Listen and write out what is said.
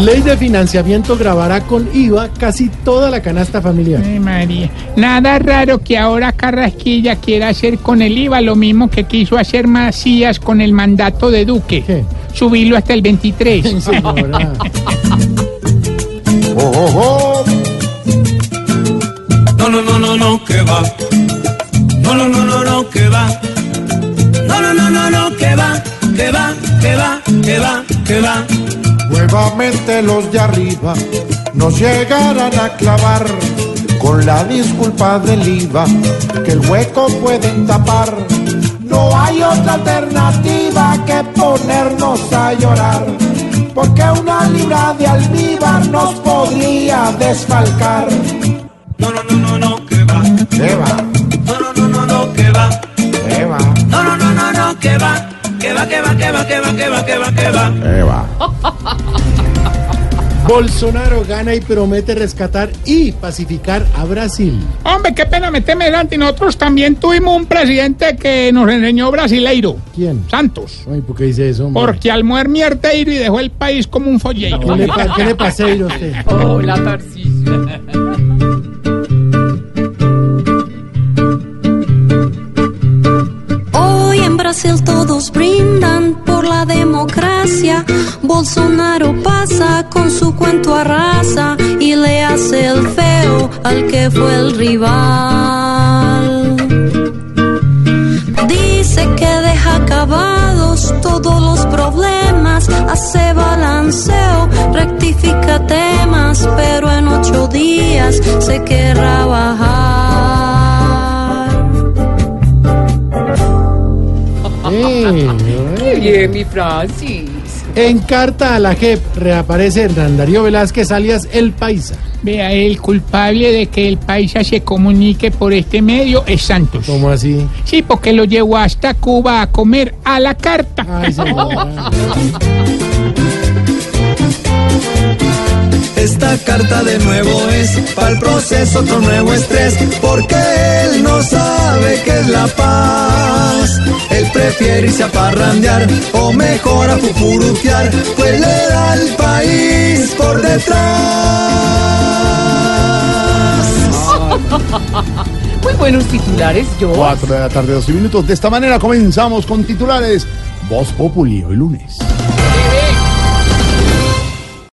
Ley de financiamiento grabará con IVA casi toda la canasta familiar. Ay, María. Nada raro que ahora Carrasquilla quiera hacer con el IVA lo mismo que quiso hacer Macías con el mandato de Duque. ¿Qué? Subirlo hasta el 23. Señora. No, no, no, no, no, que va. No, no, no, no, no, que va. No, no, no, no, no, que va, que va, que va, que va, que va. Nuevamente los de arriba nos llegarán a clavar con la disculpa del IVA que el hueco pueden tapar. No hay otra alternativa que ponernos a llorar, porque una libra de almíbar nos podría desfalcar. No, no, no, no, no, que va. ¿Qué va? No, no, no, no, no, que va. ¿Qué va? No, no, no, no, no, que va. Que va, que va, que va, que va, que va, que va, que va. ¿Qué va? Bolsonaro gana y promete rescatar y pacificar a Brasil. Hombre, qué pena meterme delante. Nosotros también tuvimos un presidente que nos enseñó brasileiro. ¿Quién? Santos. Ay, ¿por qué dice eso? hombre? Porque al muer mierteiro y dejó el país como un folleto. ¿Qué le, pa- qué le pasé a usted? Hola, Tarcisio. Brasil todos brindan por la democracia. Bolsonaro pasa con su cuento a raza y le hace el feo al que fue el rival. Eh, Bien, mi Francis. En carta a la JEP reaparece Hernán Darío Velázquez alias El Paisa. Vea, el culpable de que el paisa se comunique por este medio es Santos. ¿Cómo así? Sí, porque lo llevó hasta Cuba a comer a la carta. Ay. Esta carta de nuevo es para el proceso otro nuevo estrés, porque él no sabe qué es la paz. Él prefiere irse a parrandear o mejor a fufurutear, pues le da al país por detrás. Muy buenos titulares, yo. 4 de la tarde, 12 minutos. De esta manera comenzamos con titulares. Voz Populi, hoy lunes.